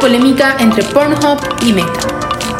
polémica entre Pornhub y Meta.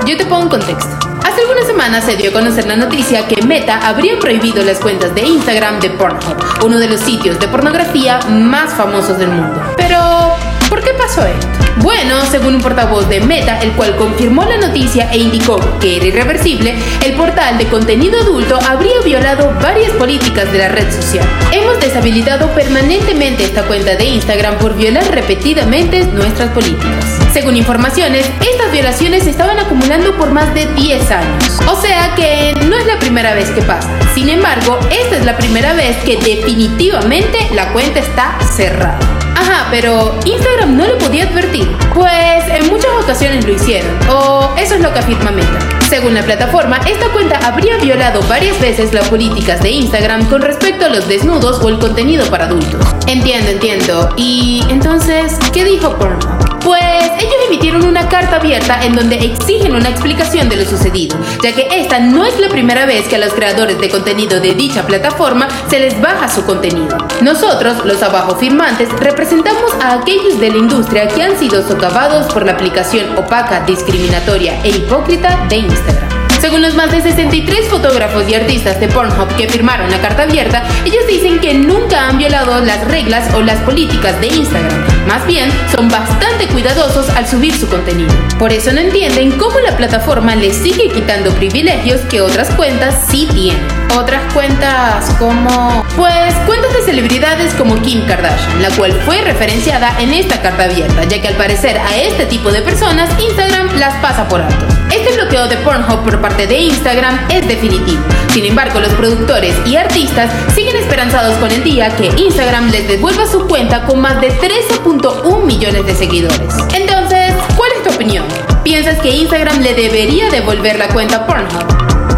Yo te pongo un contexto. Hace algunas semanas se dio a conocer la noticia que Meta habría prohibido las cuentas de Instagram de Pornhub, uno de los sitios de pornografía más famosos del mundo. Pero, ¿por qué pasó esto? Bueno, según un portavoz de Meta, el cual confirmó la noticia e indicó que era irreversible, el portal de contenido adulto habría violado varias políticas de la red social. Hemos deshabilitado permanentemente esta cuenta de Instagram por violar repetidamente nuestras políticas. Según informaciones, estas violaciones se estaban acumulando por más de 10 años. O sea que no es la primera vez que pasa. Sin embargo, esta es la primera vez que definitivamente la cuenta está cerrada. Ajá, pero Instagram no lo podía advertir. Pues en muchas ocasiones lo hicieron, o eso es lo que afirma Meta. Según la plataforma, esta cuenta habría violado varias veces las políticas de Instagram con respecto a los desnudos o el contenido para adultos. Entiendo, entiendo. Y entonces, ¿qué dijo Pornhub? Pues ellos emitieron una carta abierta en donde exigen una explicación de lo sucedido, ya que esta no es la primera vez que a los creadores de contenido de dicha plataforma se les baja su contenido. Nosotros, los abajo firmantes, representamos a aquellos de la industria que han sido socavados por la aplicación opaca, discriminatoria e hipócrita de Instagram. Según los más de 63 fotógrafos y artistas de Pornhub que firmaron la carta abierta, ellos dicen que nunca han violado las reglas o las políticas de Instagram. Más bien, son bastante cuidadosos al subir su contenido. Por eso no entienden cómo la plataforma les sigue quitando privilegios que otras cuentas sí tienen. Otras cuentas como... Pues cuentas de celebridades como Kim Kardashian, la cual fue referenciada en esta carta abierta, ya que al parecer a este tipo de personas Instagram las pasa por alto. Este bloqueo de Pornhub por parte de Instagram es definitivo. Sin embargo, los productores y artistas siguen esperanzados con el día que Instagram les devuelva su cuenta con más de 13.1 millones de seguidores. Entonces, ¿cuál es tu opinión? ¿Piensas que Instagram le debería devolver la cuenta a Pornhub?